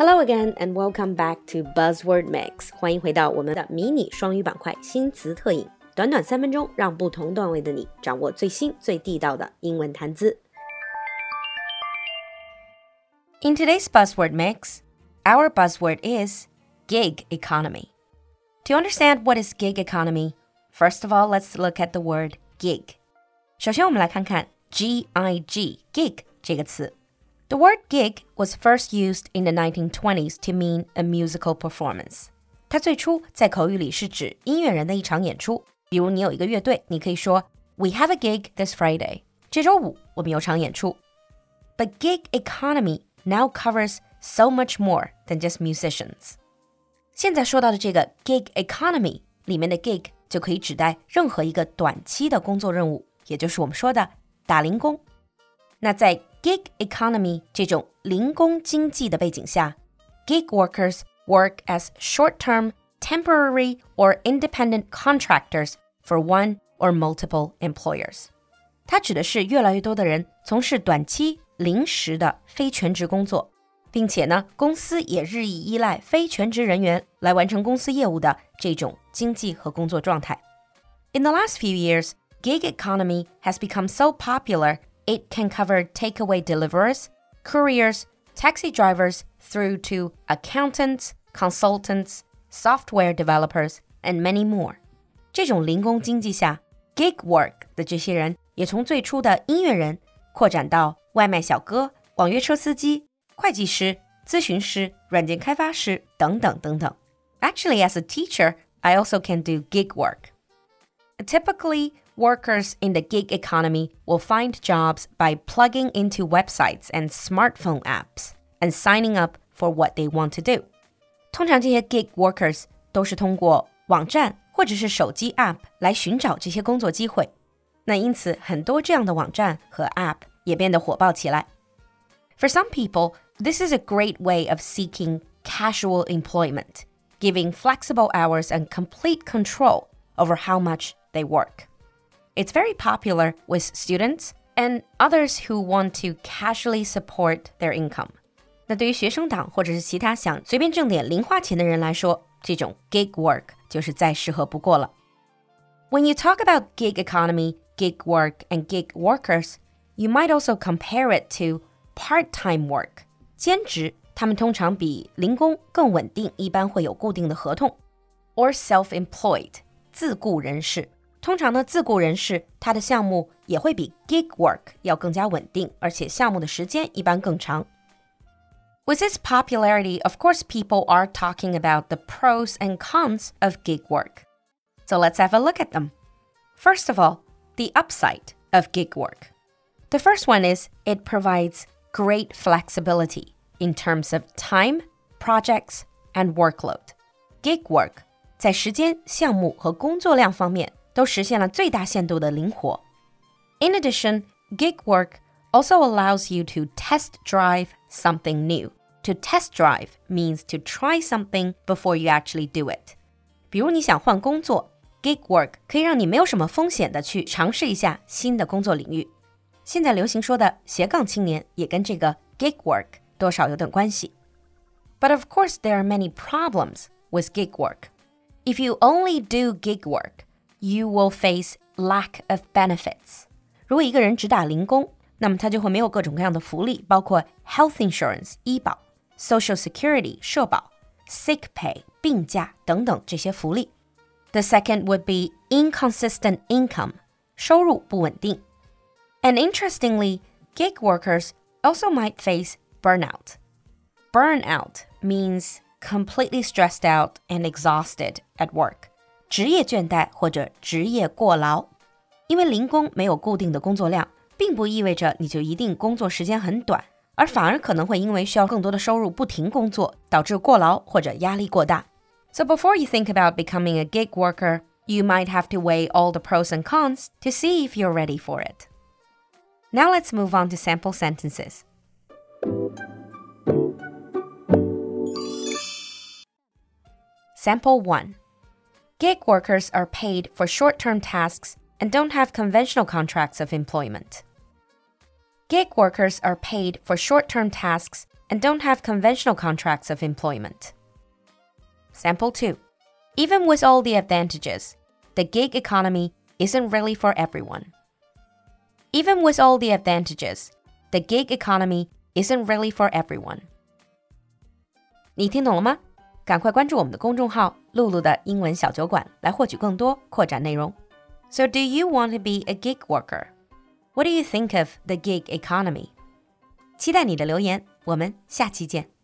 Hello again and welcome back to Buzzword Mix。欢迎回到我们的迷你双语板块新词特饮，短短三分钟，让不同段位的你掌握最新最地道的英文谈资。In today's Buzzword Mix, our buzzword is gig economy. To understand what is gig economy, first of all, let's look at the word gig. 首先，我们来看看 G I G gig 这个词。the word gig was first used in the 1920s to mean a musical performance. 它最初在口语里是指音乐人的一场演出。比如你有一个乐队，你可以说 We have a gig this Friday. 这周五我们有场演出。But gig economy now covers so much more than just musicians. 现在说到的这个 gig economy 里面的 gig 就可以指代任何一个短期的工作任务， 也就是我们说的打零工。那在 gig economy 这种零工经济的背景下，gig workers work as short-term, temporary, or independent contractors for one or multiple employers。它指的是越来越多的人从事短期、临时的非全职工作，并且呢，公司也日益依赖非全职人员来完成公司业务的这种经济和工作状态。In the last few years, gig economy has become so popular it can cover takeaway deliverers, couriers, taxi drivers, through to accountants, consultants, software developers, and many more. 这种零工经济下，gig work 的这些人也从最初的音乐人扩展到外卖小哥、网约车司机、会计师、咨询师、软件开发师等等等等。Actually, as a teacher, I also can do gig work. Typically, workers in the gig economy will find jobs by plugging into websites and smartphone apps and signing up for what they want to do. 通常这些 gig workers 都是通过网站或者是手机 app 来寻找这些工作机会。那因此，很多这样的网站和 app 也变得火爆起来。For some people, this is a great way of seeking casual employment, giving flexible hours and complete control over how much they work. It's very popular with students and others who want to casually support their income. 那对于学生党或者是其他想随便挣点零花钱的人来说，这种 gig work 就是再适合不过了。When you talk about gig economy, gig work, and gig workers, you might also compare it to part-time work. 兼职，他们通常比零工更稳定，一般会有固定的合同。Or self-employed，自雇人士。 通常呢，自雇人士他的项目也会比 gig work 要更加稳定，而且项目的时间一般更长。With its popularity, of course, people are talking about the pros and cons of gig work. So let's have a look at them. First of all, the upside of gig work. The first one is it provides great flexibility in terms of time, projects, and workload. Gig work 在时间、项目和工作量方面 都实现了最大限度的灵活。In addition, gig work also allows you to test drive something new. To test drive means to try something before you actually do it. 比如你想换工作，gig work 可以让你没有什么风险的去尝试一下新的工作领域。现在流行说的斜杠青年也跟这个 gig work 多少有点关系。But of course, there are many problems with gig work. If you only do gig work, you will face lack of benefits. 如果一个人只打零工，那么他就会没有各种各样的福利，包括 health insurance 医保、social security 社保、sick pay 病假等等这些福利。The second would be inconsistent income 收入不稳定。And interestingly, gig workers also might face burnout. Burnout means completely stressed out and exhausted at work. 职业倦怠或者职业过劳，因为零工没有固定的工作量，并不意味着你就一定工作时间很短，而反而可能会因为需要更多的收入不停工作，导致过劳或者压力过大。So before you think about becoming a gig worker, you might have to weigh all the pros and cons to see if you're ready for it. Now let's move on to sample sentences. Sample 1 Gig workers are paid for short term tasks and don't have conventional contracts of employment. Gig workers are paid for short term tasks and don't have conventional contracts of employment. Sample 2. Even with all the advantages, the gig economy isn't really for everyone. Even with all the advantages, the gig economy isn't really for everyone. 你听懂了吗？ 赶快关注我们的公众号“露露的英文小酒馆”来获取更多扩展内容。So, do you want to be a gig worker? What do you think of the gig economy? 期待你的留言，我们下期见。